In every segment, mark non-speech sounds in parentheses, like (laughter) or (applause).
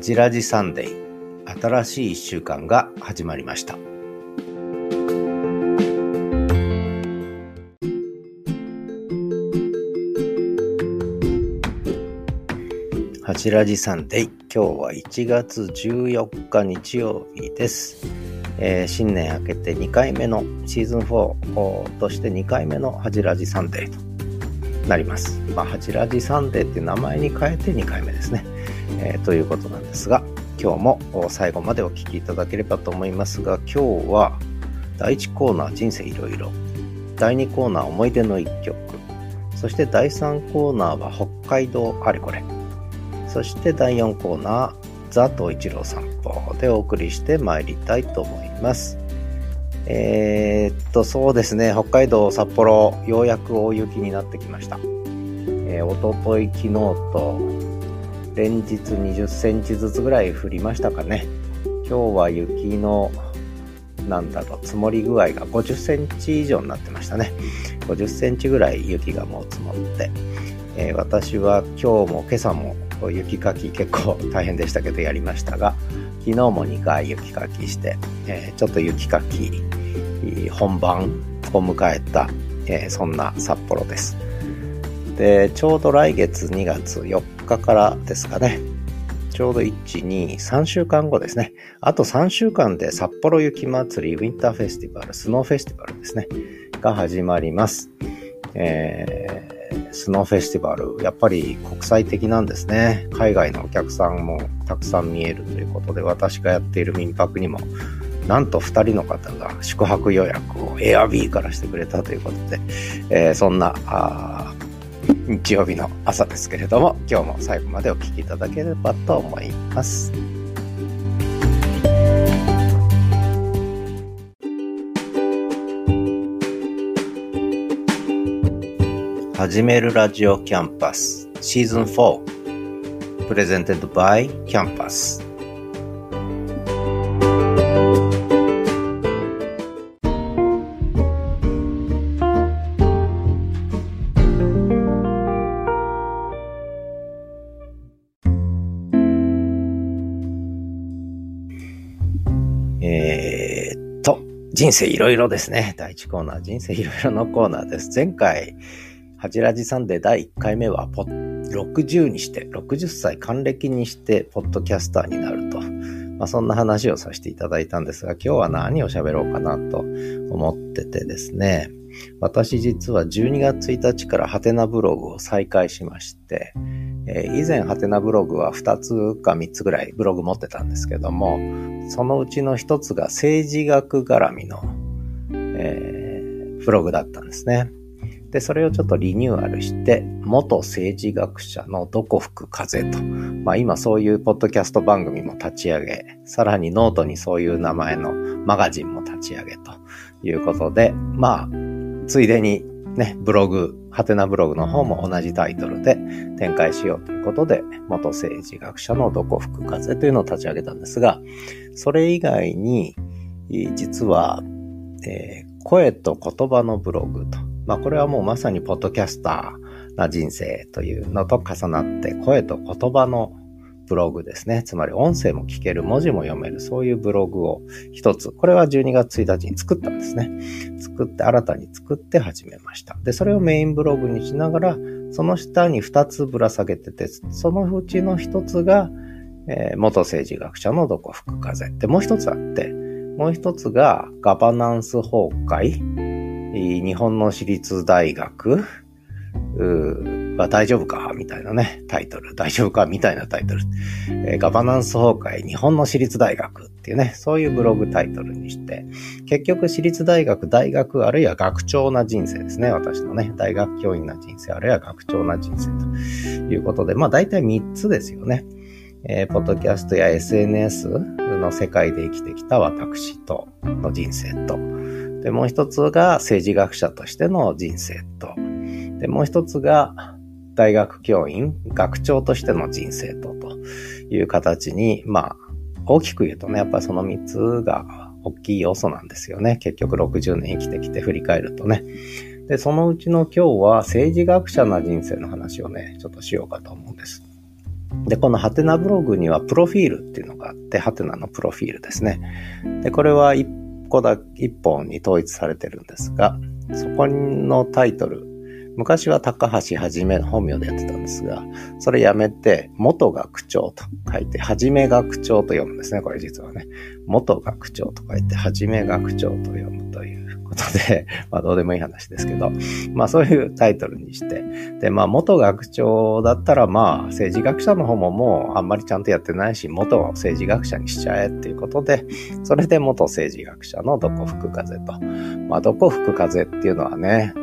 ジラジサンデー新しい一週間が始まりましたハジラジサンデー今日は1月14日日曜日です、えー新年明けて2回目のシーズン4として2回目のハジラジサンデーとなります。まあ、ハジラジサンデーっていう名前に変えて2回目ですね。えーということなんですが、今日も最後までお聞きいただければと思いますが、今日は第1コーナー人生いろいろ、第2コーナー思い出の一曲、そして第3コーナーは北海道あれこれ、そして第4コーナー、ザ・東一郎散歩でお送りして参りたいと思います。えーっと、そうですね、北海道札幌、ようやく大雪になってきました。えー、おととい、昨日と、連日20センチずつぐらい降りましたかね。今日は雪の、なんだろう、積もり具合が50センチ以上になってましたね。50センチぐらい雪がもう積もって、えー私は今日も今朝も雪かき結構大変でしたけどやりましたが、昨日も2回雪かきして、えーちょっと雪かき本番を迎えた、えーそんな札幌です。で、ちょうど来月2月4からですかね。ちょうど1、2、3週間後ですね。あと3週間で札幌雪まつりウィンターフェスティバル、スノーフェスティバルですね。が始まります。えースノーフェスティバル、やっぱり国際的なんですね。海外のお客さんもたくさん見えるということで、私がやっている民泊にも、なんと2人の方が宿泊予約を Airb からしてくれたということで、えーそんなあー日曜日の朝ですけれども、今日も最後までお聞きいただければと思います。始めるラジオキャンパスシーズン4 presented by キャンパス人生いろいろですね。第1コーナー、人生いろいろのコーナーです。前回、ハジラジさんで第1回目はポ、60にして、60歳還暦にして、ポッドキャスターになると。まあ、そんな話をさせていただいたんですが、今日は何を喋ろうかなと思っててですね。私実は12月1日からハテナブログを再開しまして、えー以前ハテナブログは2つか3つぐらいブログ持ってたんですけども、そのうちの1つが政治学絡みの、えーブログだったんですね。で、それをちょっとリニューアルして、元政治学者のどこ吹く風と。まあ今そういうポッドキャスト番組も立ち上げ、さらにノートにそういう名前のマガジンも立ち上げということで、まあ、ついでにね、ブログ、ハテナブログの方も同じタイトルで展開しようということで、元政治学者のどこ吹く風というのを立ち上げたんですが、それ以外に、実は、えー声と言葉のブログと。まあこれはもうまさにポッドキャスターな人生というのと重なって、声と言葉のブログですね。つまり音声も聞ける、文字も読める、そういうブログを一つ。これは12月1日に作ったんですね。作って、新たに作って始めました。で、それをメインブログにしながら、その下に2つぶら下げてて、そのうちの1つが、えー元政治学者のどこ吹く風。で、もう一つあって、もう一つがガバナンス崩壊、日本の私立大学うは大丈夫かみたいなね、タイトル。大丈夫かみたいなタイトル。えーガバナンス崩壊、日本の私立大学っていうね、そういうブログタイトルにして、結局私立大学、大学、あるいは学長な人生ですね。私のね、大学教員な人生、あるいは学長な人生ということで、まあ大体3つですよね。えーポッドキャストや SNS の世界で生きてきた私との人生と、で、もう一つが政治学者としての人生と、で、もう一つが大学教員、学長としての人生と、という形に、まあ、大きく言うとね、やっぱりその三つが大きい要素なんですよね。結局60年生きてきて振り返るとね。で、そのうちの今日は政治学者な人生の話をね、ちょっとしようかと思うんです。で、このハテナブログにはプロフィールっていうのがあって、ハテナのプロフィールですね。で、これは一個だ、一本に統一されてるんですが、そこのタイトル、昔は高橋はじめの本名でやってたんですが、それやめて、元学長と書いて、はじめ学長と読むんですね、これ実はね。元学長と書いて、はじめ学長と読むということで、(laughs) まあどうでもいい話ですけど、まあそういうタイトルにして、で、まあ元学長だったらまあ政治学者の方ももうあんまりちゃんとやってないし、元政治学者にしちゃえっていうことで、それで元政治学者のどこ吹く風と。まあどこ吹く風っていうのはね、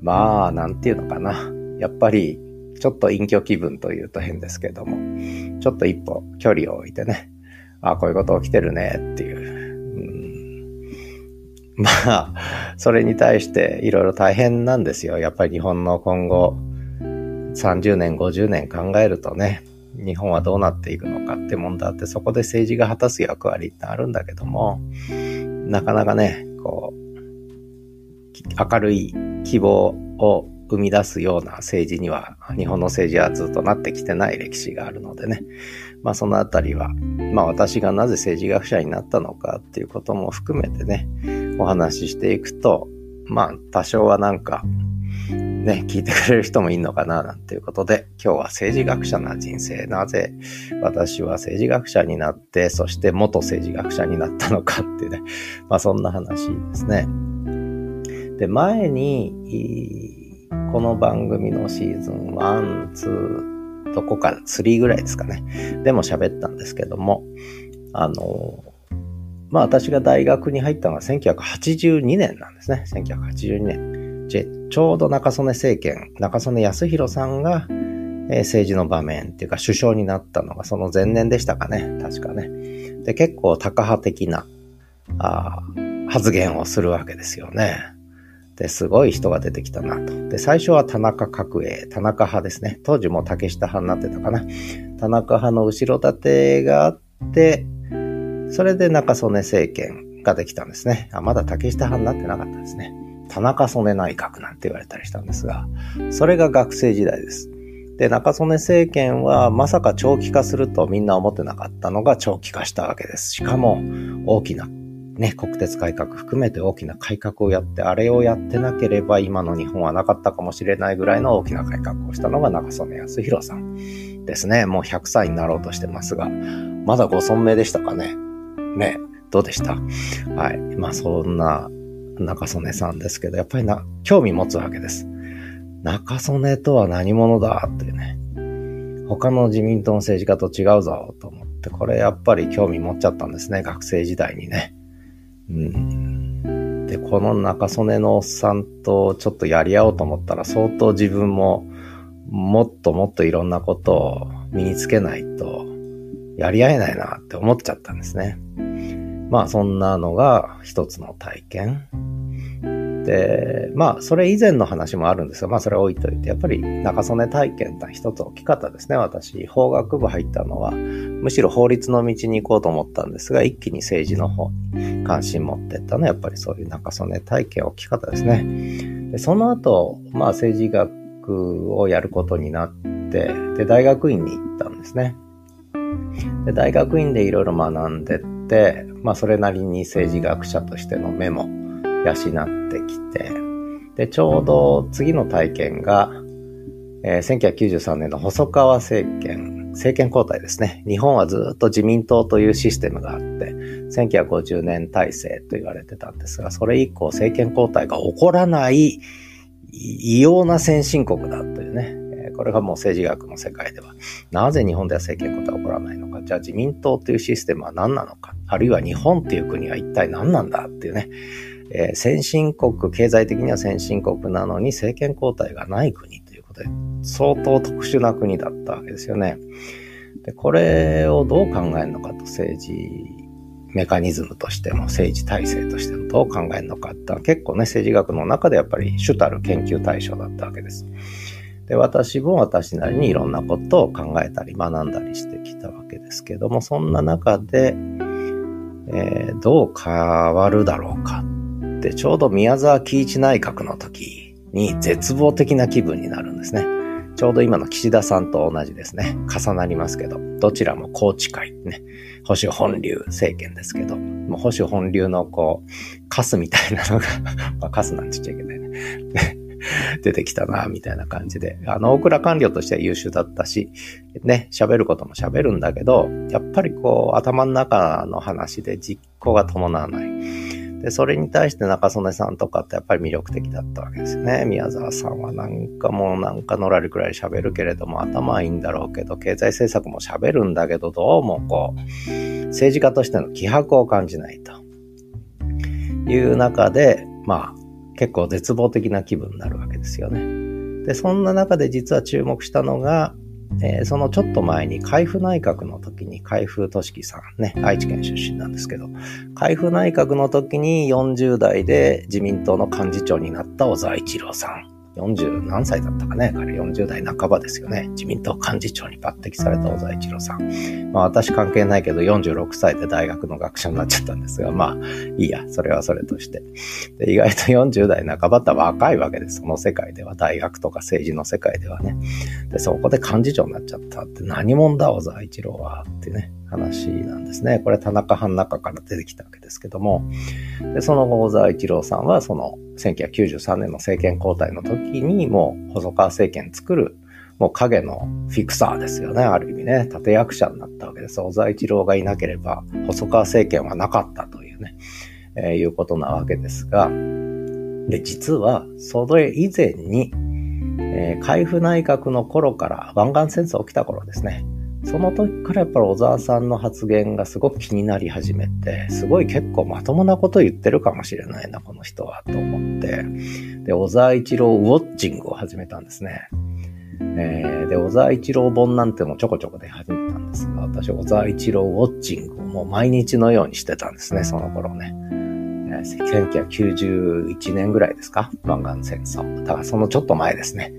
まあなんていうのかな。やっぱりちょっと隠居気分というと変ですけども、ちょっと一歩距離を置いてね、ああ、こういうこと起きてるねっていう、まあ、それに対していろいろ大変なんですよ。やっぱり日本の今後30年、50年考えるとね、日本はどうなっていくのかって問題あって、そこで政治が果たす役割ってあるんだけども、なかなかね、こう、明るい希望を生み出すような政治には、日本の政治はずっとなってきてない歴史があるのでね。まあそのあたりは、まあ私がなぜ政治学者になったのかっていうことも含めてね、お話ししていくと、まあ多少はなんか、ね、聞いてくれる人もいるのかな、なんていうことで、今日は政治学者な人生、なぜ私は政治学者になって、そして元政治学者になったのかっていうね、まあそんな話ですね。で、前に、この番組のシーズン1、2、どこか3ぐらいですかね。でも喋ったんですけども、あの、まあ私が大学に入ったのは1982年なんですね。1982年。ちょうど中曽根政権、中曽根康弘さんが、政治の場面っていうか首相になったのがその前年でしたかね。確かね。で、結構タカ派的なあ発言をするわけですよね。で、すごい人が出てきたなと。で、最初は田中角栄、田中派ですね。当時も竹下派になってたかな。田中派の後ろ盾があって、それで中曽根政権ができたんですね。あ、まだ竹下派になってなかったですね。田中曽根内閣なんて言われたりしたんですが、それが学生時代です。で、中曽根政権はまさか長期化するとみんな思ってなかったのが長期化したわけです。しかも大きなね、国鉄改革含めて大きな改革をやって、あれをやってなければ今の日本はなかったかもしれないぐらいの大きな改革をしたのが中曽根康弘さんですね。もう100歳になろうとしてますが、まだご存命でしたかね？ね、どうでした？はい。まあそんな中曽根さんですけど、やっぱりな、興味持つわけです。中曽根とは何者だっていうね。他の自民党の政治家と違うぞと思って、これやっぱり興味持っちゃったんですね。学生時代にね。で、この中曽根のおっさんとちょっとやり合おうと思ったら相当自分ももっともっといろんなことを身につけないとやり合えないなって思っちゃったんですね。まあそんなのが一つの体験。で、まあそれ以前の話もあるんですが、まあそれ置いといて、やっぱり中曽根体験って一つ大きかったですね。私、法学部入ったのは、むしろ法律の道に行こうと思ったんですが、一気に政治の方に関心持ってったのは、やっぱりそういう中曽根体験大きかったですね。でその後、まあ政治学をやることになって、で、大学院に行ったんですね。で大学院でいろいろ学んでって、まあそれなりに政治学者としての目も養ってきて、で、ちょうど次の体験が、えー、1993年の細川政権、政権交代ですね。日本はずっと自民党というシステムがあって、1950年体制と言われてたんですが、それ以降政権交代が起こらない異様な先進国だというね。これがもう政治学の世界では、なぜ日本では政権交代が起こらないのか、じゃあ自民党というシステムは何なのか、あるいは日本っていう国は一体何なんだっていうね、えー、先進国、経済的には先進国なのに政権交代がない国ということで、相当特殊な国だったわけですよね。で、これをどう考えるのかと政治メカニズムとしても政治体制としてもどう考えるのかって結構ね政治学の中でやっぱり主たる研究対象だったわけです。で、私も私なりにいろんなことを考えたり学んだりしてきたわけですけども、そんな中で、えー、どう変わるだろうかってちょうど宮沢喜一内閣の時に絶望的な気分になるんですね。ちょうど今の岸田さんと同じですね。重なりますけど、どちらも宏池会ね、保守本流政権ですけど、もう保守本流のこう、カスみたいなのが (laughs) まあカスなんて言っちゃいけないね。(laughs) 出てきたな、みたいな感じで。あの、大倉官僚としては優秀だったし、ね、喋ることも喋るんだけど、やっぱりこう、頭の中の話で実行が伴わない。で、それに対して中曽根さんとかってやっぱり魅力的だったわけですよね。宮沢さんはなんかもうなんかのらりくらい喋るけれども頭はいいんだろうけど、経済政策も喋るんだけど、どうもこう、政治家としての気迫を感じないという中で、まあ、結構絶望的な気分になるわけですよね。で、そんな中で実は注目したのが、えー、そのちょっと前に海部内閣の時に海部俊樹さんね、愛知県出身なんですけど、海部内閣の時に40代で自民党の幹事長になった小沢一郎さん。40何歳だったかね彼40代半ばですよね。自民党幹事長に抜擢された小沢一郎さん。まあ私関係ないけど46歳で大学の学者になっちゃったんですが、まあいいや、それはそれとして。で意外と40代半ばって若いわけです。その世界では、大学とか政治の世界ではね。で、そこで幹事長になっちゃったって何者だ小沢一郎はってね。話なんですね。これ田中藩中から出てきたわけですけども、でその後小沢一郎さんはその1993年の政権交代の時にもう細川政権作るもう影のフィクサーですよね。ある意味ね、立役者になったわけです。小沢一郎がいなければ細川政権はなかったというね、えー、いうことなわけですが、で、実はそれ以前に、えー、海部内閣の頃から湾岸戦争起きた頃ですね。その時からやっぱり小沢さんの発言がすごく気になり始めて、すごい結構まともなこと言ってるかもしれないな、この人は、と思って、で、小沢一郎ウォッチングを始めたんですね。えー、で、小沢一郎本なんてもちょこちょこで始めたんですが、私、小沢一郎ウォッチングをもう毎日のようにしてたんですね、その頃ね。えー、1991年ぐらいですか？湾岸戦争。だからそのちょっと前ですね。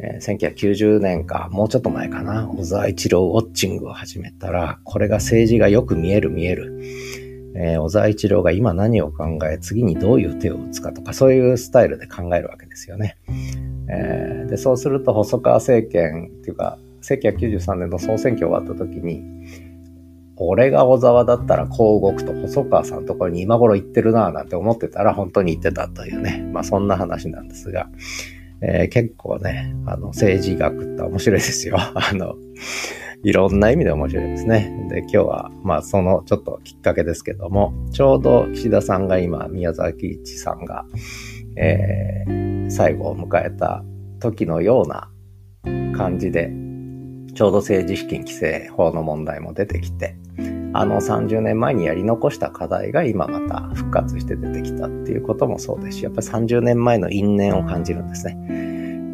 えー、1990年か、もうちょっと前かな、小沢一郎ウォッチングを始めたら、これが政治がよく見える見える。えー、小沢一郎が今何を考え、次にどういう手を打つかとか、そういうスタイルで考えるわけですよね。えー、で、そうすると細川政権っていうか、1993年の総選挙終わった時に、俺が小沢だったらこう動くと細川さんのところに今頃行ってるなぁなんて思ってたら本当に行ってたというね。まあそんな話なんですが、えー、結構ね、あの、政治学って面白いですよ。(laughs) あの、いろんな意味で面白いですね。で、今日は、まあ、そのちょっときっかけですけども、ちょうど岸田さんが今、宮崎一さんが、えー、最後を迎えた時のような感じで、ちょうど政治資金規正法の問題も出てきて、あの30年前にやり残した課題が今また復活して出てきたっていうこともそうですし、やっぱり30年前の因縁を感じるんですね。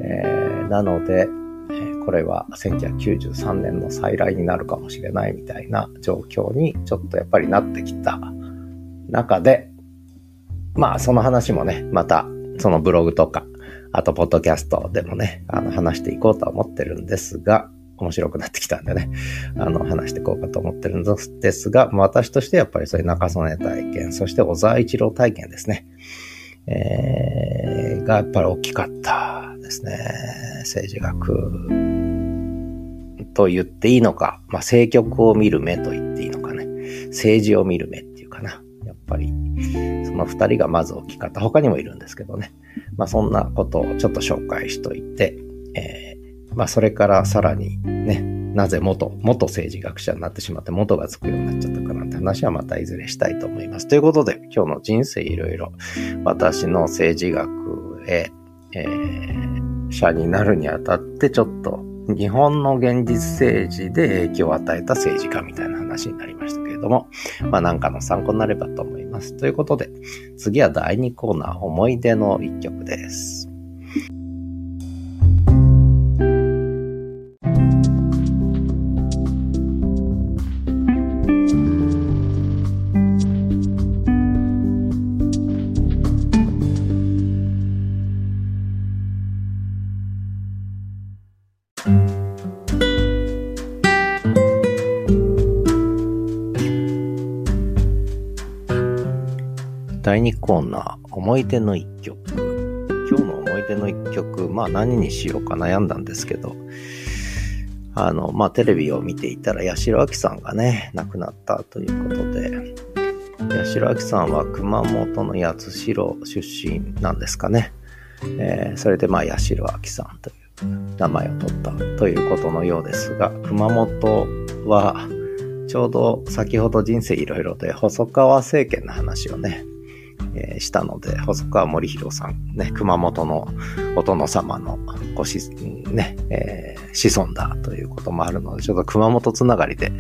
えー、なので、これは1993年の再来になるかもしれないみたいな状況にちょっとやっぱりなってきた中で、まあその話もね、またそのブログとか、あとポッドキャストでもね、あの話していこうとは思ってるんですが、面白くなってきたんでね、あの、話していこうかと思ってるんですが、私としてやっぱりそういう中曽根体験、そして小沢一郎体験ですね。えー、がやっぱり大きかったですね。政治学と言っていいのか、まあ、政局を見る目と言っていいのかね。政治を見る目っていうかな。やっぱり、その二人がまず大きかった。他にもいるんですけどね。まあ、そんなことをちょっと紹介しといて、えーまあそれからさらにね、なぜ元、元政治学者になってしまって元がつくようになっちゃったかなんて話はまたいずれしたいと思います。ということで今日の人生いろいろ私の政治学へ、えー、者になるにあたってちょっと日本の現実政治で影響を与えた政治家みたいな話になりましたけれども、まあなんかの参考になればと思います。ということで次は第2コーナー思い出の一曲です。コーナー、思い出の一曲。今日の思い出の一曲、まあ何にしようか悩んだんですけど、あの、まあテレビを見ていたら八代亜紀さんがね、亡くなったということで、八代亜紀さんは熊本の八代出身なんですかね。えー、それでまあ八代亜紀さんという名前を取ったということのようですが、熊本はちょうど先ほど人生いろいろで細川政権の話をね、えー、したので、細川森弘さん、ね、熊本のお殿様のごし、ね、えー、子孫だということもあるので、ちょっと熊本つながりで、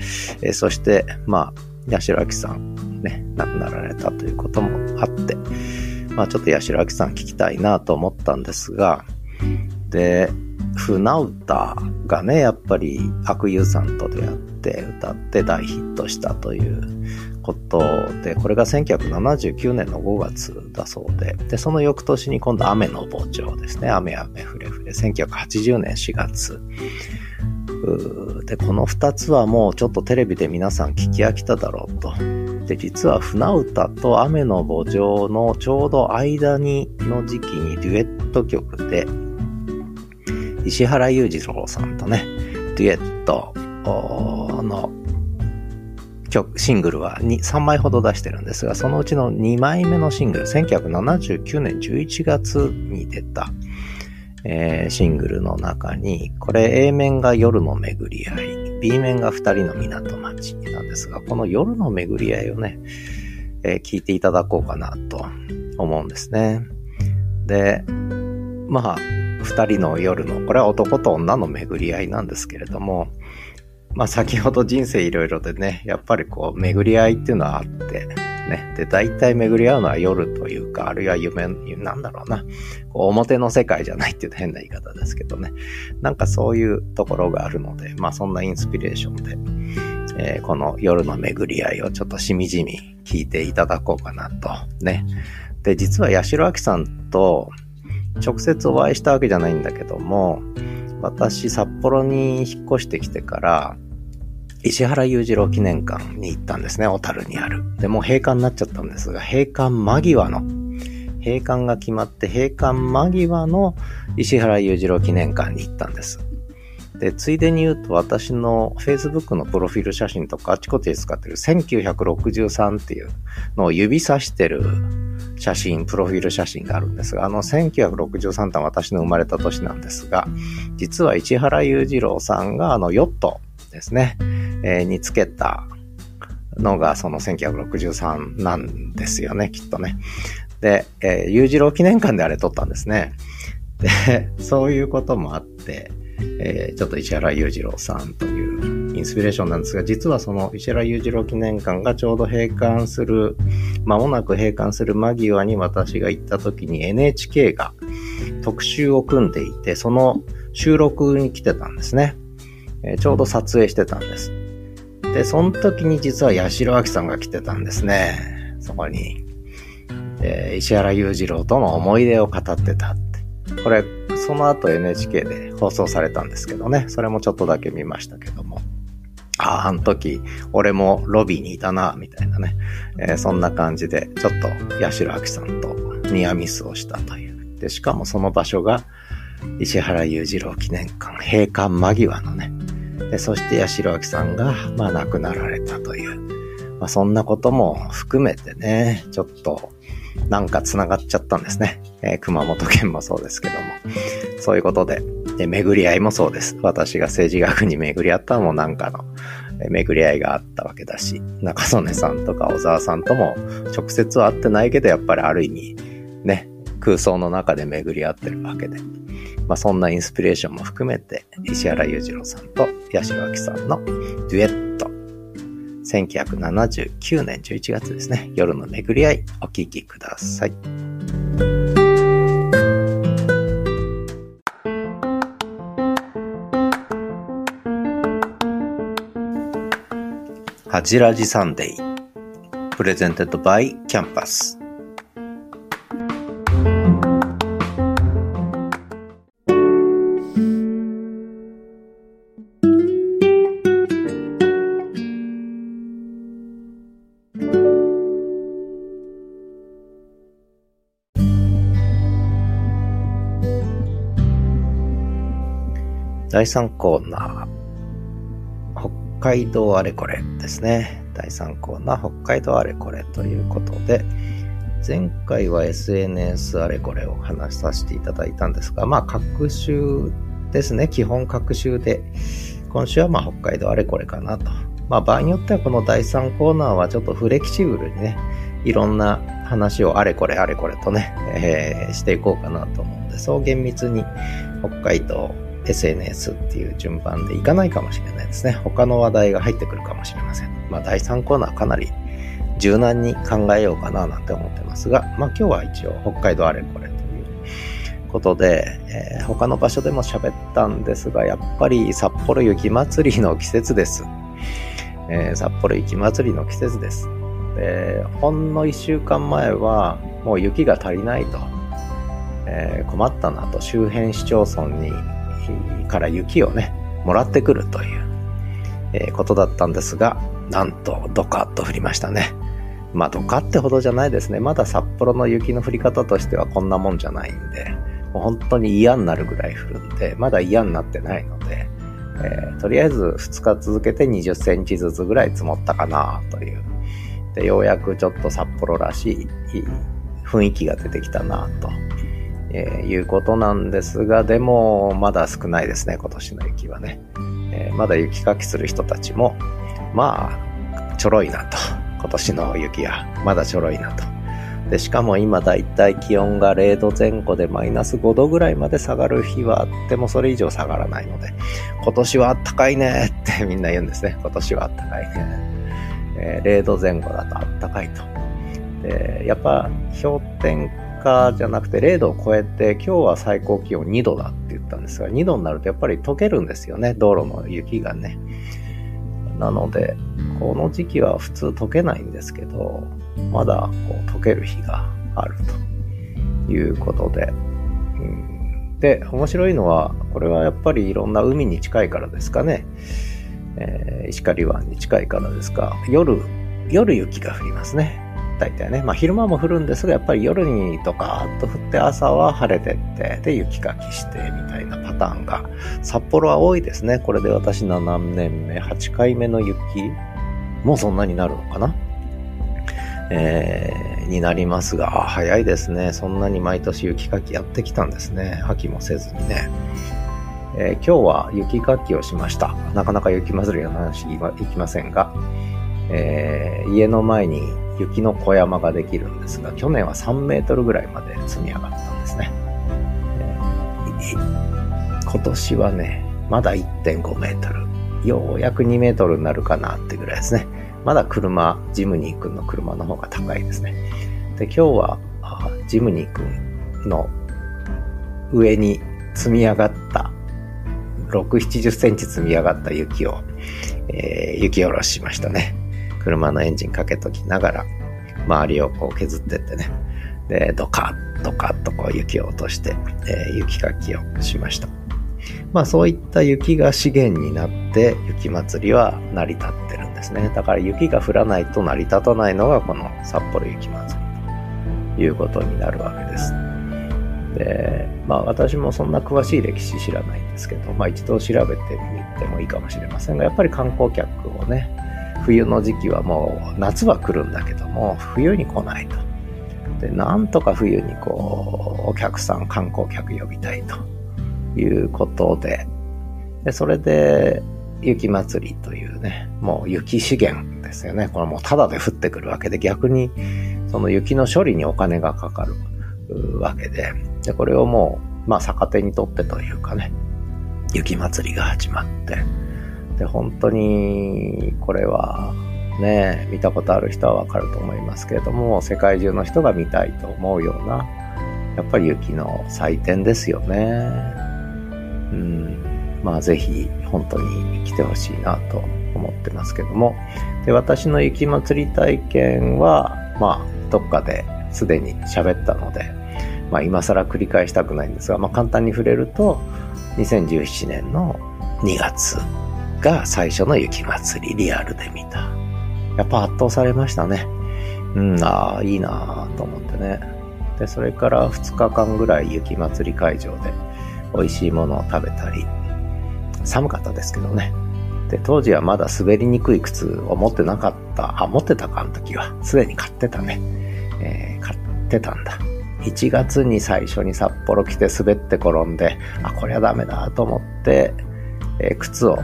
えー、そして、まあ、八代亜紀さん、ね、亡くなられたということもあって、まあちょっと八代亜紀さん聞きたいなと思ったんですが、で、船歌がね、やっぱり悪友さんと出会って歌って大ヒットしたということで、これが1979年の5月だそうで、で、その翌年に今度雨の傍聴ですね。雨雨ふれふれ。1980年4月。で、この2つはもうちょっとテレビで皆さん聞き飽きただろうと。で、実は船歌と雨の墓場のちょうど間にの時期にデュエット曲で、石原裕次郎さんとね、デュエットの曲、シングルは3枚ほど出してるんですが、そのうちの2枚目のシングル、1979年11月に出た、えー、シングルの中に、これ A 面が夜の巡り合い、B 面が二人の港町なんですが、この夜の巡り合いをね、えー、聞いていただこうかなと思うんですね。で、まあ、二人の夜の、これは男と女の巡り合いなんですけれども、まあ先ほど人生いろいろでね、やっぱりこう巡り合いっていうのはあって、ね。で、大体巡り合うのは夜というか、あるいは夢、なんだろうな。こう表の世界じゃないっていう変な言い方ですけどね。なんかそういうところがあるので、まあそんなインスピレーションで、えー、この夜の巡り合いをちょっとしみじみ聞いていただこうかなと。ね。で、実は八代亜紀さんと直接お会いしたわけじゃないんだけども、私、札幌に引っ越してきてから、石原裕次郎記念館に行ったんですね、小樽にある。で、もう閉館になっちゃったんですが、閉館間際の、閉館が決まって閉館間際の石原裕次郎記念館に行ったんです。で、ついでに言うと私の Facebook のプロフィール写真とかあちこちで使ってる1963っていうのを指さしてる写真、プロフィール写真があるんですが、あの1963って私の生まれた年なんですが、実は市原裕次郎さんがあのヨットですね、えー、につけたのがその1963なんですよね、きっとね。で、えー、裕次郎記念館であれ撮ったんですね。で、そういうこともあって、えー、ちょっと石原裕次郎さんというインスピレーションなんですが、実はその石原裕次郎記念館がちょうど閉館する、間もなく閉館する間際に私が行った時に NHK が特集を組んでいて、その収録に来てたんですね。えー、ちょうど撮影してたんです。で、その時に実は八代亜紀さんが来てたんですね。そこに。え、石原裕次郎との思い出を語ってたって。これ、その後 NHK で放送されたんですけどね。それもちょっとだけ見ましたけども。ああ、あの時、俺もロビーにいたな、みたいなね。えー、そんな感じで、ちょっと八代亜紀さんとニアミスをしたという。で、しかもその場所が、石原裕次郎記念館閉館間際のね、でそして八代亜紀さんが、まあ、亡くなられたという、まあ、そんなことも含めてね、ちょっと、なんか繋がっちゃったんですね。えー、熊本県もそうですけども。そういうことで、で巡り合いもそうです。私が政治学に巡り合ったのもなんかの、巡り合いがあったわけだし、中曽根さんとか小沢さんとも直接は会ってないけど、やっぱりある意味、ね、空想の中で巡り合ってるわけで。まあ、そんなインスピレーションも含めて、石原裕次郎さんと八代亜紀さんのデュエット。1979年11月ですね。夜の巡り合い、お聴きください。はじらサンデー。プレゼンテッドバイキャンパス。第3コーナー。海道あれこれですね。第3コーナー、北海道あれこれということで、前回は SNS あれこれを話させていただいたんですが、まあ、各週ですね。基本各週で。今週はま北海道あれこれかなと。まあ場合によってはこの第3コーナーはちょっとフレキシブルにね、いろんな話をあれこれあれこれとね、えー、していこうかなと思うんで、そう厳密に北海道 SNS っていう順番でいかないかもしれないですね。他の話題が入ってくるかもしれません。まあ第3コーナーかなり柔軟に考えようかななんて思ってますが、まあ今日は一応北海道あれこれということで、えー、他の場所でも喋ったんですが、やっぱり札幌雪まつりの季節です。えー、札幌雪まつりの季節です。で、ほんの一週間前はもう雪が足りないと、えー、困ったなと周辺市町村にから雪をね、もらってくるという、えー、ことだったんですが、なんとドカッと降りましたね。まあドカってほどじゃないですね。まだ札幌の雪の降り方としてはこんなもんじゃないんで、もう本当に嫌になるぐらい降るんで、まだ嫌になってないので、えー、とりあえず2日続けて20センチずつぐらい積もったかなという。で、ようやくちょっと札幌らしい雰囲気が出てきたなと、えー、いうことなんですが、でもまだ少ないですね、今年の雪はね。えー、まだ雪かきする人たちも、まあ、ちょろいなと。今年の雪はまだちょろいなと。で、しかも今だいたい気温が0度前後でマイナス5度ぐらいまで下がる日はあってもそれ以上下がらないので、今年はあったかいねってみんな言うんですね。今年はあったかいね。えー、0度前後だとあったかいと。で、やっぱ氷点下じゃなくて0度を超えて今日は最高気温2度だって言ったんですが、2度になるとやっぱり溶けるんですよね。道路の雪がね。なので、この時期は普通溶けないんですけど、まだこう溶ける日があるということで、うん、で、面白いのは、これはやっぱりいろんな海に近いからですかね。えー、石狩湾に近いからですか、夜、夜雪が降りますね。大体ね。まあ昼間も降るんですが、やっぱり夜にドカーッと降って朝は晴れてって、で雪かきしてみたいなパターンが、札幌は多いですね。これで私7年目、8回目の雪もそんなになるのかな？えー、になりますが、早いですね。そんなに毎年雪かきやってきたんですね。破棄もせずにね。えー、今日は雪かきをしました。なかなか雪祭りの話いきませんが、えー、家の前に雪の小山ができるんですが、去年は3メートルぐらいまで積み上がったんですね。今年はね、まだ1.5メートル。ようやく2メートルになるかなってぐらいですね。まだ車、ジムニー君の車の方が高いですね。で、今日は、ジムニー君の上に積み上がった、6、70センチ積み上がった雪を、えー、雪下ろしましたね。車のエンジンかけときながら、周りをこう削ってってね。で、ドカッ、ドカッとこう雪を落として、えー、雪かきをしました。まあそういった雪が資源になって雪祭りは成り立ってるんですね。だから雪が降らないと成り立たないのがこの札幌雪祭りということになるわけです。で、まあ私もそんな詳しい歴史知らないんですけど、まあ一度調べてみてもいいかもしれませんが、やっぱり観光客をね、冬の時期はもう夏は来るんだけども、冬に来ないと。で、なんとか冬にこう、お客さん、観光客呼びたいと。いうことで、でそれで、雪祭りというね、もう雪資源ですよね。これもうタダで降ってくるわけで、逆にその雪の処理にお金がかかるわけで、で、これをもう、まあ逆手にとってというかね、雪祭りが始まって、で、本当に、これは、ね、見たことある人はわかると思いますけれども、世界中の人が見たいと思うような、やっぱり雪の祭典ですよね。うん、まあぜひ本当に来てほしいなと思ってますけども。で、私の雪祭り体験は、まあ、どっかですでに喋ったので、まあ今更繰り返したくないんですが、まあ簡単に触れると、2017年の2月が最初の雪祭り、リアルで見た。やっぱ圧倒されましたね。うん、ああ、いいなぁと思ってね。で、それから2日間ぐらい雪祭り会場で美味しいものを食べたり、寒かったですけどね。で、当時はまだ滑りにくい靴を持ってなかった。あ、持ってたか、あの時は。すでに買ってたね。えー、買ってたんだ。1月に最初に札幌来て滑って転んで、あ、これはダメだと思って、えー、靴を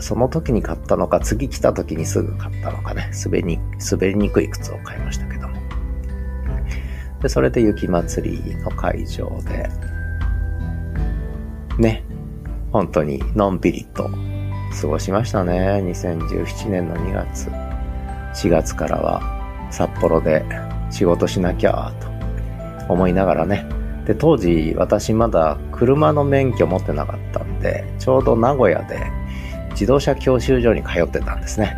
その時に買ったのか、次来た時にすぐ買ったのかね、滑りに、滑りにくい靴を買いましたけども。で、それで雪祭りの会場で、ね、本当にのんびりと過ごしましたね。2017年の2月。4月からは札幌で仕事しなきゃと思いながらね。で、当時私まだ車の免許持ってなかったんで、ちょうど名古屋で自動車教習所に通ってたんですね。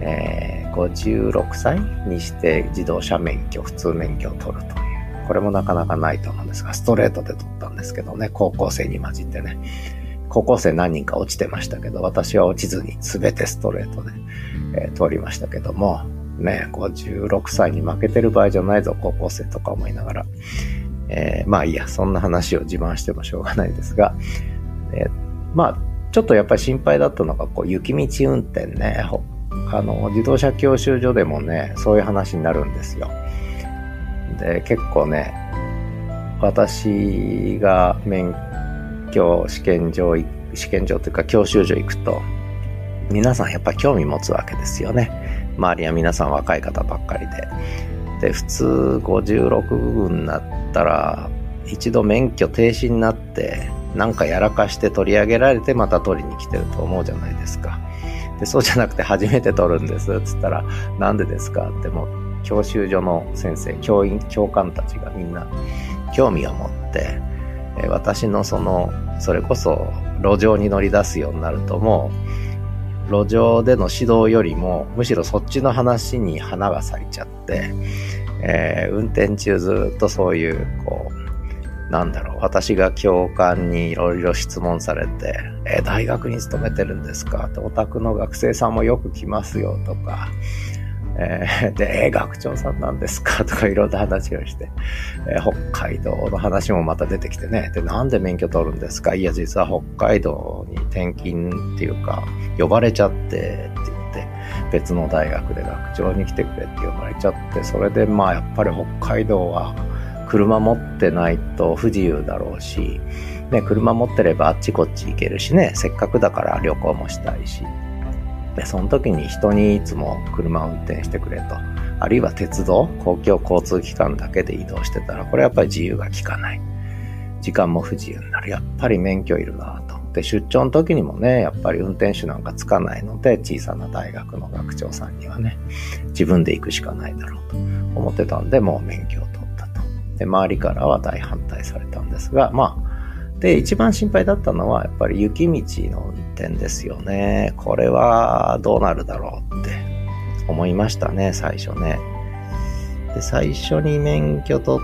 えー、56歳にして自動車免許、普通免許を取るという。これもなかなかないと思うんですが、ストレートで取ったんですけどね、高校生に混じってね。高校生何人か落ちてましたけど、私は落ちずに全てストレートで、えー、通りましたけども、ね、56歳に負けてる場合じゃないぞ、高校生とか思いながら。えー、まあいいや、そんな話を自慢してもしょうがないですが、えー、まあ、ちょっとやっぱり心配だったのが、こう、雪道運転ね。あの、自動車教習所でもね、そういう話になるんですよ。で、結構ね、私が免許試験場、試験場というか教習所行くと、皆さんやっぱ興味持つわけですよね。周りは皆さん若い方ばっかりで。で、普通56分になったら、一度免許停止になって、なんかやらかして取り上げられてまた取りに来てると思うじゃないですか。で、そうじゃなくて初めて取るんですっ、つったら、なんでですかってもう、教習所の先生、教員、教官たちがみんな興味を持って、え私のその、それこそ路上に乗り出すようになるともう、路上での指導よりも、むしろそっちの話に花が咲いちゃって、えー、運転中ずっとそういう、こう、なんだろう、私が教官にいろいろ質問されて、えー、大学に勤めてるんですか？お宅の学生さんもよく来ますよとか、えー、で、えー、学長さんなんですか？とかいろんな話をして、えー、北海道の話もまた出てきてね、で、なんで免許取るんですかいや、実は北海道に転勤っていうか、呼ばれちゃってって言って、別の大学で学長に来てくれって呼ばれちゃって、それでまあやっぱり北海道は、車持ってないと不自由だろうし、ね、車持ってればあっちこっち行けるしね、せっかくだから旅行もしたいし。で、その時に人にいつも車を運転してくれと。あるいは鉄道、公共交通機関だけで移動してたら、これやっぱり自由が利かない。時間も不自由になる。やっぱり免許いるなと。で、出張の時にもね、やっぱり運転手なんかつかないので、小さな大学の学長さんにはね、自分で行くしかないだろうと思ってたんで、もう免許をで、周りからは大反対されたんですが、まあ、で、一番心配だったのは、やっぱり雪道の運転ですよね。これはどうなるだろうって思いましたね、最初ね。で、最初に免許と、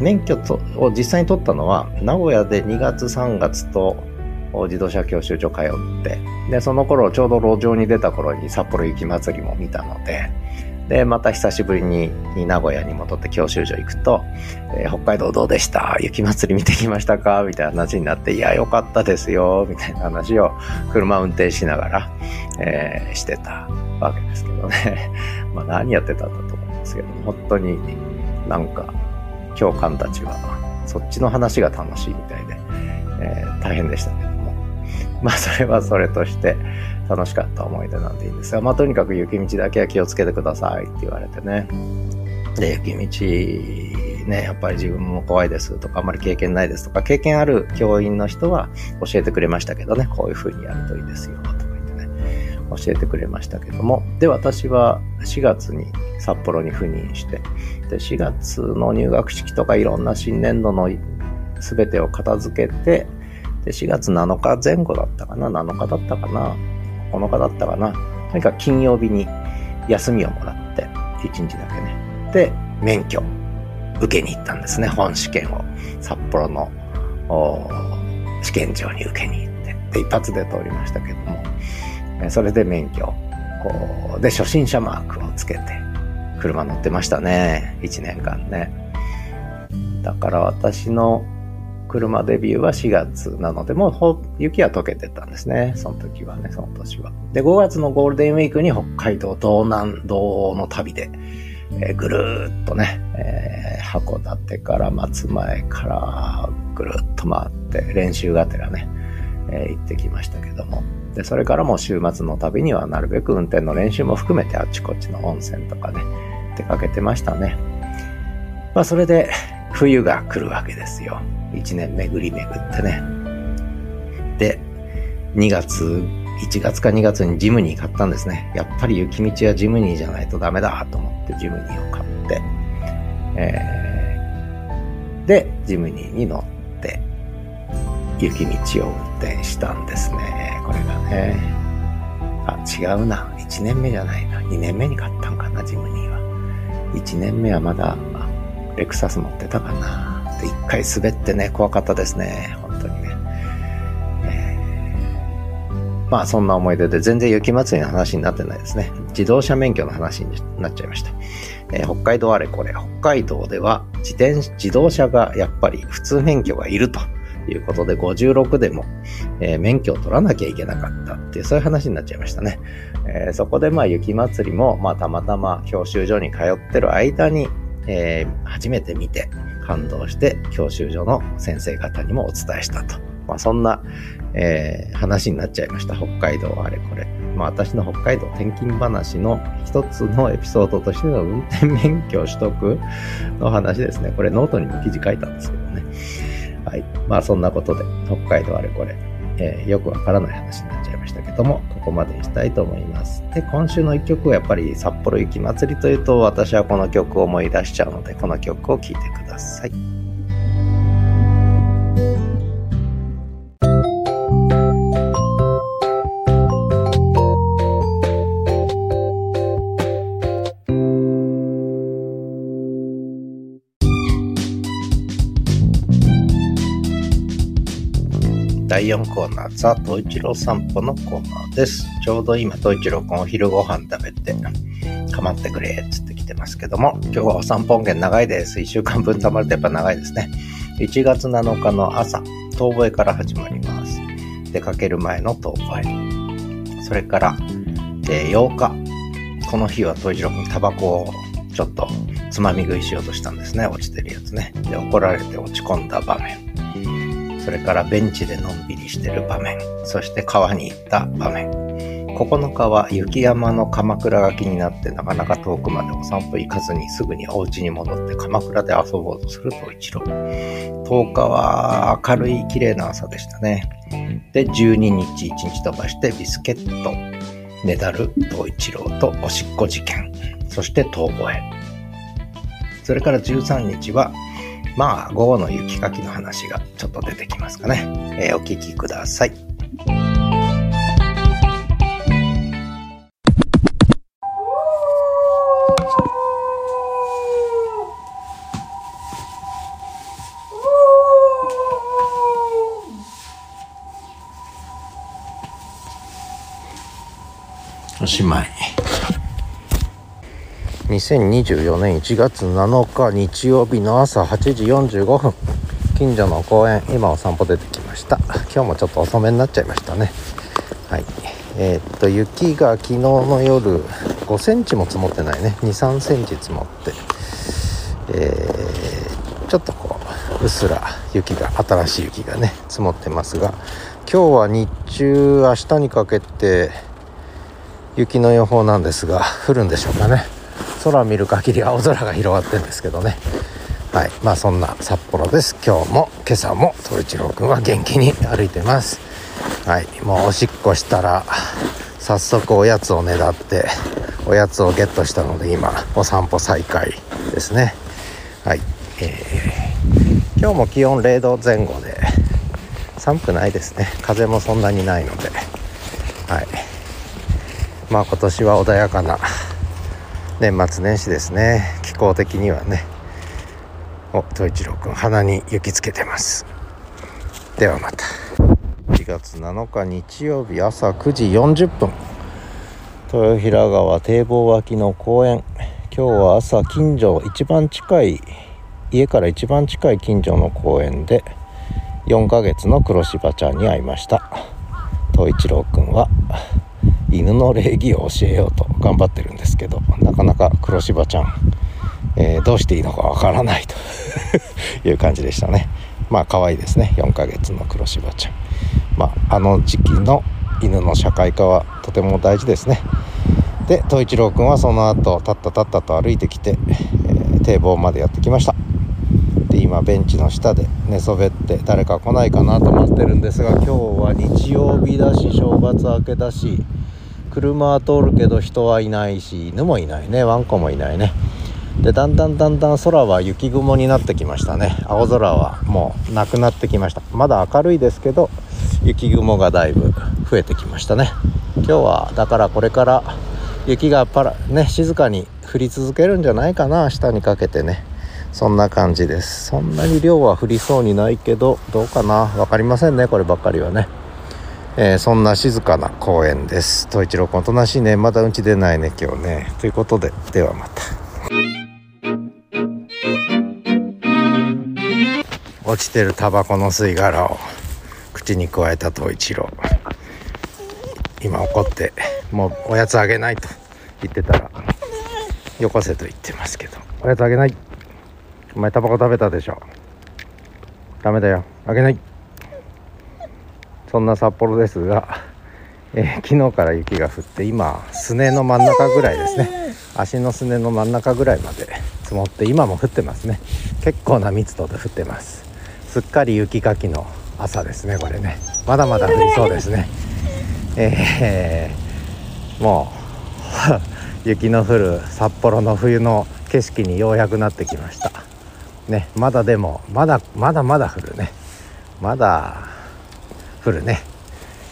免許とを実際に取ったのは、名古屋で2月3月と自動車教習所通って、で、その頃ちょうど路上に出た頃に札幌雪まつりも見たので、で、また久しぶりに名古屋に戻って教習所行くと、えー、北海道どうでした？雪祭り見てきましたか？みたいな話になって、いや、よかったですよ、みたいな話を車運転しながら、えー、してたわけですけどね。(laughs) まあ何やってたんだと思うんですけど、本当になんか教官たちはそっちの話が楽しいみたいで、えー、大変でしたけども。まあそれはそれとして、楽しかった思い出なんでいいんですが、まあとにかく雪道だけは気をつけてくださいって言われてね。で、雪道、ね、やっぱり自分も怖いですとか、あんまり経験ないですとか、経験ある教員の人は教えてくれましたけどね、こういう風にやるといいですよ、とか言ってね、教えてくれましたけども。で、私は4月に札幌に赴任して、で、4月の入学式とかいろんな新年度の全てを片付けて、で、4月7日前後だったかな ?7 日だったかな9日だったかな。とにかく金曜日に休みをもらって、1日だけね。で、免許、受けに行ったんですね。本試験を。札幌の試験場に受けに行って。で、一発で通りましたけども。それで免許、で、初心者マークをつけて、車乗ってましたね。1年間ね。だから私の車デビューは4月なので、もう雪は溶けてたんですね。その時はね、その年は。で、5月のゴールデンウィークに北海道道南道の旅で、えー、ぐるーっとね、えー、函館から松前からぐるっと回って練習がてらね、えー、行ってきましたけども。で、それからもう週末の旅にはなるべく運転の練習も含めてあっちこっちの温泉とかね、出かけてましたね。まあそれで冬が来るわけですよ。一年巡り巡ってね。で、2月、1月か2月にジムニー買ったんですね。やっぱり雪道はジムニーじゃないとダメだと思ってジムニーを買って、えー、で、ジムニーに乗って、雪道を運転したんですね。これがね。あ、違うな。1年目じゃないな。2年目に買ったんかな、ジムニーは。1年目はまだレクサス乗ってたかな。一回滑ってね、怖かったですね。本当にね。え、まあ、そんな思い出で全然雪祭りの話になってないですね。自動車免許の話になっちゃいました。えー、北海道あれこれ。北海道では自転、自動車がやっぱり普通免許がいると。いうことで、56でも、えー、免許を取らなきゃいけなかったっていう、そういう話になっちゃいましたね。えー、そこで、まあ、雪祭りも、まあ、たまたま教習所に通ってる間に、えー、初めて見て感動して教習所の先生方にもお伝えしたと。まあ、そんな、えー、話になっちゃいました。北海道あれこれ。まあ、私の北海道転勤話の一つのエピソードとしての運転免許取得の話ですね。これノートにも記事書いたんですけどね。はい。まあそんなことで、北海道あれこれ、えー、よくわからない話になっちゃいましたけども、ここまでにしたいと思います。で、今週の一曲はやっぱり札幌雪まつりというと、私はこの曲を思い出しちゃうので、この曲を聴いてください。第4コーナー、ザ・トイチロー散歩のコーナーです。ちょうど今、トイチロー君お昼ご飯食べて、構ってくれ、つってきてますけども、今日はお散歩音源長いです。1週間分溜まるとやっぱ長いですね。1月7日の朝、遠吠えから始まります。出かける前の遠吠え。それから、えー、8日。この日はトイチロー君タバコをちょっとつまみ食いしようとしたんですね。落ちてるやつね。で、怒られて落ち込んだ場面。それからベンチでのんびりしてる場面、そして川に行った場面。9日は雪山の鎌倉が気になってなかなか遠くまでお散歩行かずにすぐにお家に戻って鎌倉で遊ぼうとする東一郎。10日は明るい綺麗な朝でしたね。で、12日1日飛ばしてビスケット、メダル東一郎とおしっこ事件、そして遠吠え。それから13日はまあ、午後の雪かきの話がちょっと出てきますかね。えー、お聞きください。おしまい。2024年1月7日日曜日の朝8時45分。近所の公園今お散歩出てきました。今日もちょっと遅めになっちゃいましたね。はい。えー、っと雪が昨日の夜5センチも積もってないね。23センチ積もって。えー、ちょっとこううっすら雪が新しい雪がね積もってますが今日は日中明日にかけて雪の予報なんですが降るんでしょうかね。空を見る限り青空が広がってるんですけどね。はい。まあそんな札幌です。今日も今朝も東一郎くんは元気に歩いてます。はい。もうおしっこしたら早速おやつをねだっておやつをゲットしたので今お散歩再開ですね。はい。えー、今日も気温0度前後で寒くないですね。風もそんなにないので。はい。まあ今年は穏やかな年末年始ですね。気候的にはね。お東一郎くん鼻に雪つけてます。ではまた。4月7日日曜日朝9時40分。豊平川堤防脇の公園。今日は朝近所一番近い家から一番近い近所の公園で4ヶ月の黒柴ちゃんに会いました。東一郎くんは犬の礼儀を教えようと頑張ってるんですけどなかなか黒柴ちゃん、えー、どうしていいのかわからないと (laughs) いう感じでしたね。まあ可愛いですね。4ヶ月の黒柴ちゃん。まああの時期の犬の社会化はとても大事ですね。で東一郎くんはその後たったたったと歩いてきて、えー、堤防までやってきました。で今ベンチの下で寝そべって誰か来ないかなと思ってるんですが今日は日曜日だし正月明けだし車は通るけど人はいないし犬もいないね。ワンコもいないね。でだんだんだんだん空は雪雲になってきましたね。青空はもうなくなってきました。まだ明るいですけど雪雲がだいぶ増えてきましたね。今日はだからこれから雪がパラね静かに降り続けるんじゃないかな明日にかけてね。そんな感じです。そんなに量は降りそうにないけどどうかな。分かりませんねこればっかりはね。えー、そんな静かな公園です。東一郎君おとなしいね。まだうんち出ないね今日ね。ということでではまた。落ちてるタバコの吸い殻を口に加えた東一郎。今怒ってもうおやつあげないと。言ってたらよこせと言ってますけど。おやつあげない。お前タバコ食べたでしょ。ダメだよ。あげない。そんな札幌ですが、えー、昨日から雪が降って今すねの真ん中ぐらいですね。足のすねの真ん中ぐらいまで積もって今も降ってますね。結構な密度で降ってます。すっかり雪かきの朝ですねこれね。まだまだ降りそうですね。えー、もう (laughs) 雪の降る札幌の冬の景色にようやくなってきました。ねまだでもまだまだまだ降るね。まだ降るね。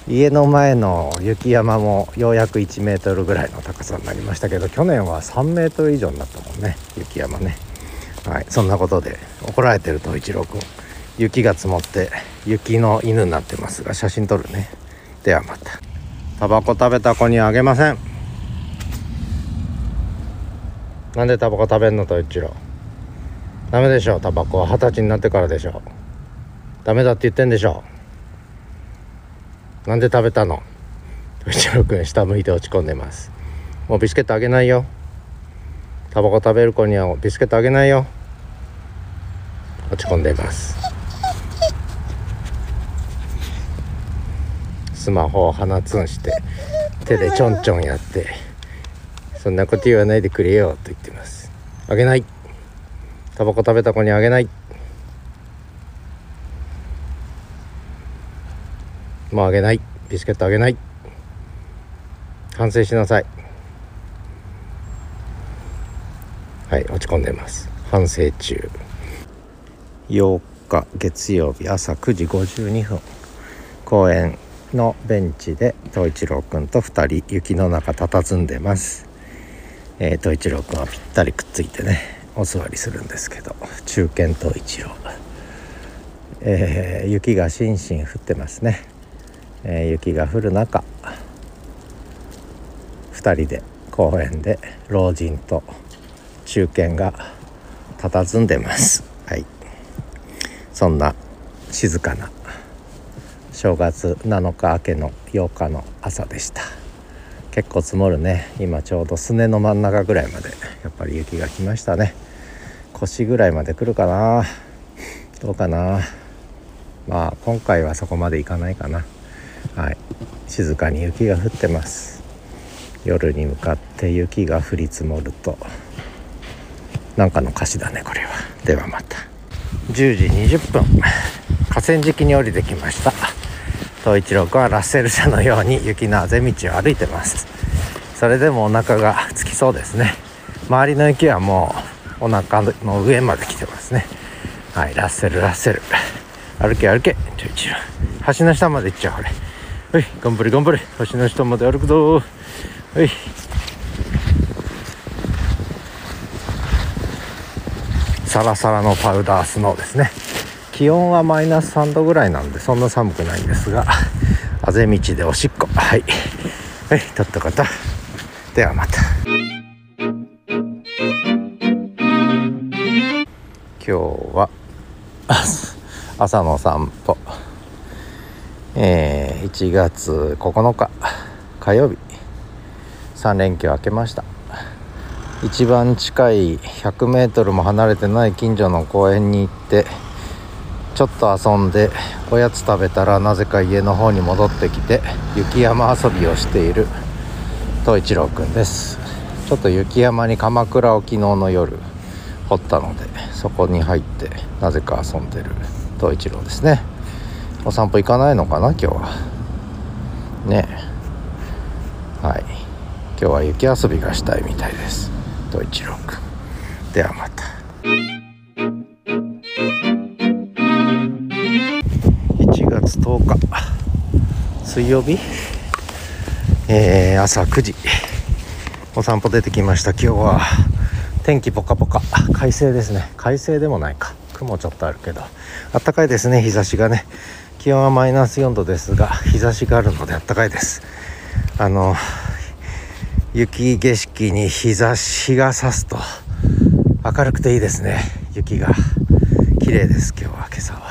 家の前の雪山もようやく1メートルぐらいの高さになりましたけど去年は3メートル以上になったもんね雪山ね。はいそんなことで怒られてると一郎くん雪が積もって雪の犬になってますが写真撮るね。ではまた。タバコ食べた子にあげません。なんでタバコ食べんのと一郎。ダメでしょタバコは二十歳になってからでしょダメだって言ってんでしょなんで食べたの？一郎くん下向いて落ち込んでます。もうビスケットあげないよ。タバコ食べる子にはビスケットあげないよ。落ち込んでます。スマホを鼻つんして手でちょんちょんやってそんなこと言わないでくれよと言ってます。あげない。タバコ食べた子にあげない。もうあげない。ビスケットあげない。反省しなさい。はい落ち込んでます。反省中。8日月曜日朝9時52分。公園のベンチで東一郎くんと2人雪の中佇んでます、えー、東一郎くんはぴったりくっついてねお座りするんですけど中堅東一郎。えー、雪がしんしん降ってますね。えー、雪が降る中2人で公園で老人と中堅が佇んでます。はい。そんな静かな正月7日明けの8日の朝でした。結構積もるね。今ちょうどすねの真ん中ぐらいまでやっぱり雪が来ましたね。腰ぐらいまで来るかな。どうかな。まあ今回はそこまでいかないかな。はい。静かに雪が降ってます。夜に向かって雪が降り積もると。なんかの歌詞だねこれは。ではまた。10時20分。河川敷に降りてきました。東一郎君はラッセル車のように雪のあぜ道を歩いてます。それでもお腹がつきそうですね。周りの雪はもうお腹の上まで来てますね。はいラッセルラッセル。歩け歩け。東一郎橋の下まで行っちゃうこれ。はい頑張れ頑張れ。橋の下まで歩くぞ。はい。サラサラのパウダースノーですね。気温はマイナス3度ぐらいなんでそんな寒くないんですがあぜ道でおしっこ。はい。はいとった方ではまた。今日は朝の散歩。えー、1月9日火曜日。3連休明けました。一番近い 100m も離れてない近所の公園に行ってちょっと遊んでおやつ食べたらなぜか家の方に戻ってきて雪山遊びをしている東一郎くんです。ちょっと雪山に鎌倉を昨日の夜掘ったのでそこに入ってなぜか遊んでる東一郎ですね。お散歩行かないのかな今日は。ね。はい。今日は雪遊びがしたいみたいです。東一郎くんではまた。1月10日。水曜日？えー、朝9時。お散歩出てきました。今日は天気ポカポカ。快晴ですね。快晴でもないか。雲ちょっとあるけど。あったかいですね日差しがね。気温はマイナス4度ですが日差しがあるのであったかいです。あの雪景色に日差しが差すと明るくていいですね。雪が。綺麗です今日は。今朝は。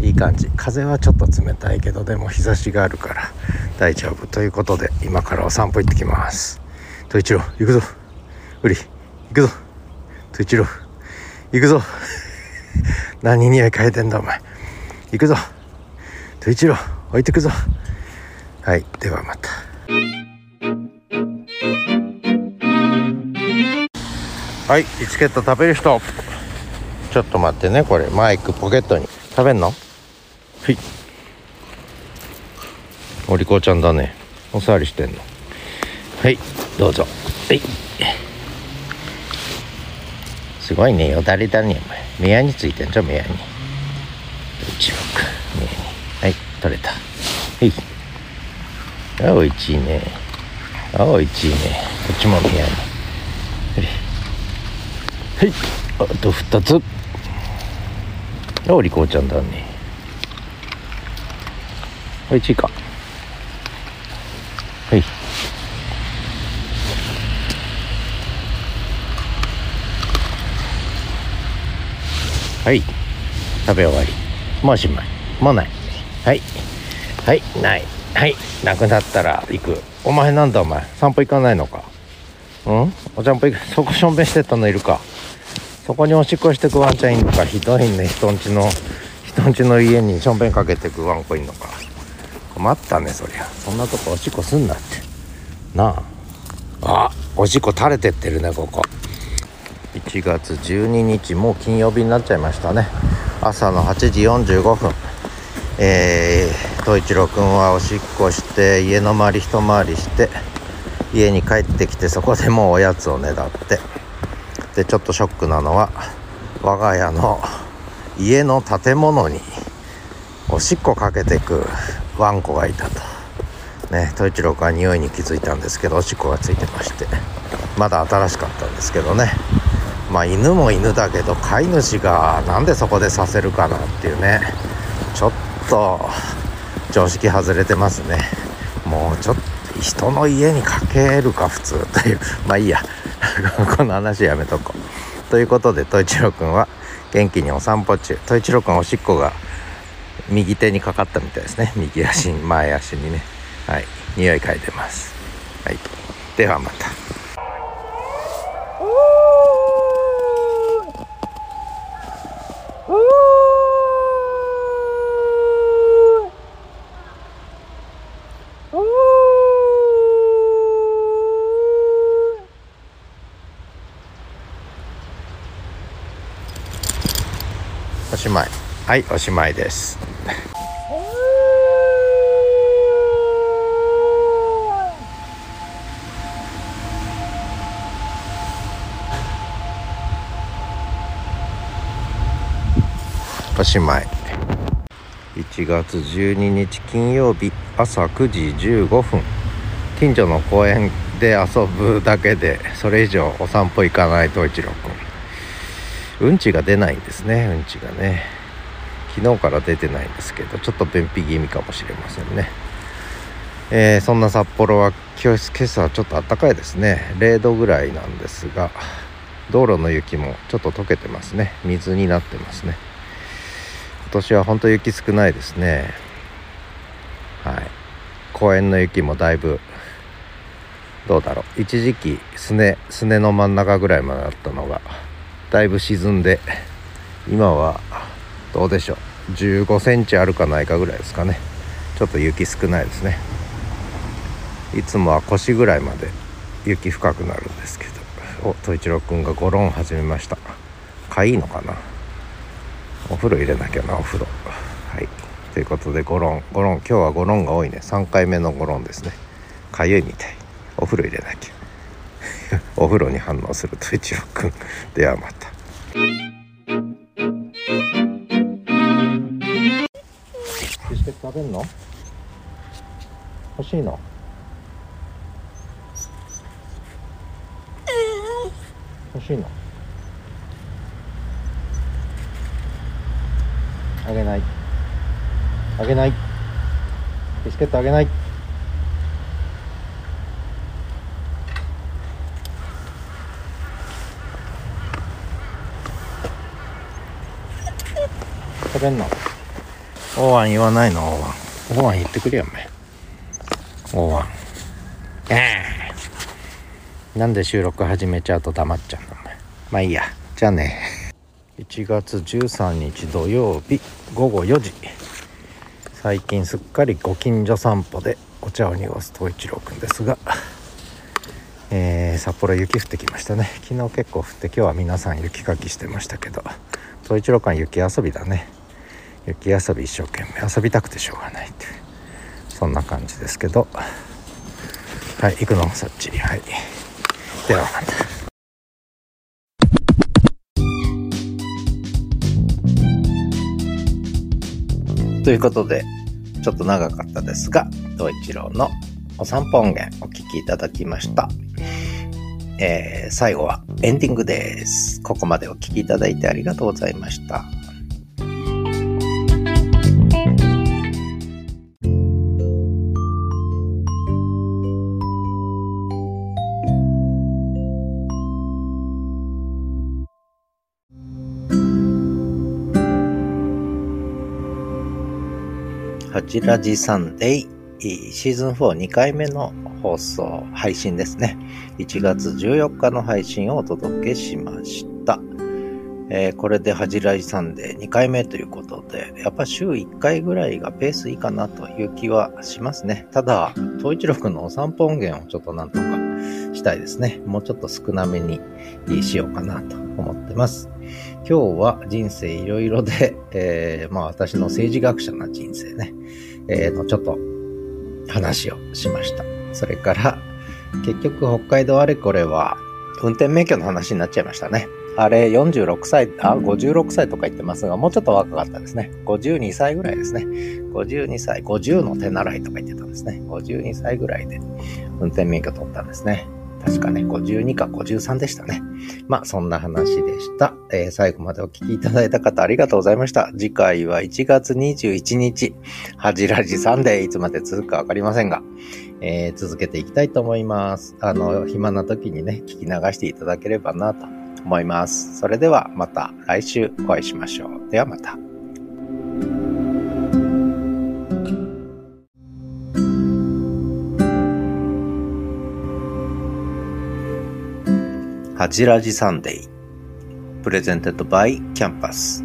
いい感じ。風はちょっと冷たいけどでも日差しがあるから大丈夫ということで今からお散歩行ってきます。と一郎行くぞ。うり行くぞ。と一郎行くぞ。何匂い嗅いでんだお前。行くぞ。と一郎置いてくぞ。はいではまた。はいチケット食べる人。ちょっと待ってねこれ。マイクポケットに。食べんの？はい。お利口ちゃんだね。おさわりしてんの。はいどうぞ。はい。すごいねよだれだねお前。目やについてんじゃん目やに。一目目やに。はい取れた。はい。あおいちいねあおいちいねこっちも目やにはい。あと2つ。あお利口ちゃんだね。はいちいかはい。はい。食べ終わり。もうおしまい。もうない。はい。はいない。はい。なくなったら行く。お前なんだお前？散歩行かないのか？うん？お散歩行く？そこしょんべんしてたのいるか？そこにおしっこしてくワンちゃんいんのか？ひどいね。人んちの人んちの家にしょんべんかけてくワンコいんのか？困ったねそりゃ。そんなとこおしっこすんなって。なあ。あおしっこ垂れてってるねここ。1月12日もう金曜日になっちゃいましたね。朝の8時45分。えー、東一郎くんはおしっこして家の周り一回りして家に帰ってきてそこでもうおやつをねだって。でちょっとショックなのは我が家の家の建物におしっこかけてくワンコがいたと。ね東一郎くんは匂いに気づいたんですけどおしっこがついてまして。まだ新しかったんですけどね。まあ犬も犬だけど飼い主がなんでそこでさせるかなっていうね。ちょっと常識外れてますね。もうちょっと人の家にかけるか普通。というまあいいや。(laughs) この話やめとこう。ということで統一郎くんは元気にお散歩中。統一郎くんおしっこが右手にかかったみたいですね。右足に前足にね。はい。匂い嗅いでます。はい。ではまた。しまいはいおしまいです。おしまい1月12日金曜日朝9時15分近所の公園で遊ぶだけでそれ以上お散歩行かない東一郎君。うんちが出ないんですね。うんちがね。昨日から出てないんですけどちょっと便秘気味かもしれませんね。えー、そんな札幌は今日今朝はちょっと暖かいですね。0度ぐらいなんですが道路の雪もちょっと溶けてますね。水になってますね。今年は本当雪少ないですね。はい。公園の雪もだいぶどうだろう。一時期すねすねの真ん中ぐらいまであったのがだいぶ沈んで今はどうでしょう。15センチあるかないかぐらいですかね。ちょっと雪少ないですね。いつもは腰ぐらいまで雪深くなるんですけど。お統一郎くんがゴロン始めました。かいいのかな。お風呂入れなきゃなお風呂。はい。ということでゴロンゴロン。今日はゴロンが多いね。3回目のゴロンですね。かゆいみたい。お風呂入れなきゃ。(laughs) お風呂に反応すると一郎くんではまた。ビスケット食べんの？欲しいの？欲しいの？あげない。あげない。ビスケットあげない。食べんの？おわん言わないの？おわんおわん言ってくれよお前。おわんええ。なんで収録始めちゃうと黙っちゃうのお前。まあいいや。じゃあね。1月13日土曜日午後4時最近すっかりご近所散歩でお茶を濁す東一郎くんですが、えー、札幌雪降ってきましたね。昨日結構降って今日は皆さん雪かきしてましたけど東一郎館雪遊びだね雪遊び一生懸命遊びたくてしょうがないっていうそんな感じですけどはい行くのもそっちはいではまた。ということで、ちょっと長かったですが、東一郎のお散歩音源お聴きいただきました。えー、最後はエンディングです。ここまでお聴きいただいてありがとうございました。ハチラジサンデーシーズン42回目の放送、配信ですね。1月14日の配信をお届けしました。えー、これでハジラジサンデー2回目ということで、やっぱ週1回ぐらいがペースいいかなという気はしますね。ただ、東一郎くんのお散歩音源をちょっとなんとかしたいですね。もうちょっと少なめにしようかなと思ってます。今日は人生いろいろで、(laughs) えー、まあ私の政治学者な人生ね、えー、のちょっと話をしました。それから、結局北海道あれこれは運転免許の話になっちゃいましたね。あれ46歳、あ、56歳とか言ってますが、もうちょっと若かったですね。52歳ぐらいですね。52歳、50の手習いとか言ってたんですね。52歳ぐらいで運転免許取ったんですね。確かね、52か53でしたね。まあ、そんな話でした。えー、最後までお聞きいただいた方ありがとうございました。次回は1月21日、はじらじサンデー、いつまで続くかわかりませんが、えー、続けていきたいと思います。あの、暇な時にね、聞き流していただければなと思います。それではまた来週お会いしましょう。ではまた。はじらじサンデー。プレゼンテッドバイキャンパス。